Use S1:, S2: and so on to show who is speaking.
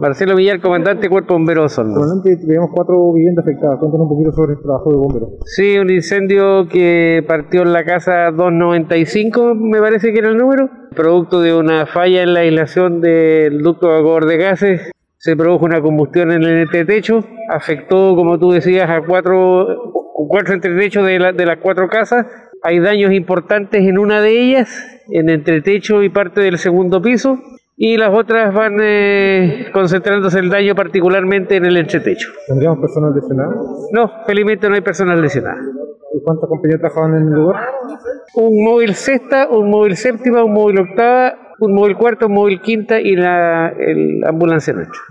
S1: Marcelo Villar, comandante Cuerpo Bombero Osorno.
S2: Comandante, veíamos cuatro viviendas afectadas. Cuéntanos un poquito sobre el trabajo de bomberos.
S1: Sí, un incendio que partió en la casa 295, me parece que era el número, producto de una falla en la aislación del ducto evacuador de gases. Se produjo una combustión en el entretecho, afectó, como tú decías, a cuatro, cuatro entretechos de, la- de las cuatro casas. Hay daños importantes en una de ellas, en entretecho y parte del segundo piso, y las otras van eh, concentrándose el daño particularmente en el entretecho.
S2: ¿Tendríamos personas lesionadas?
S1: No, felizmente no hay personas lesionadas.
S2: ¿Y cuántas compañías trabajaban en el lugar?
S1: un móvil sexta, un móvil séptima, un móvil octava, un móvil cuarta, un móvil quinta y la el ambulancia nuestra.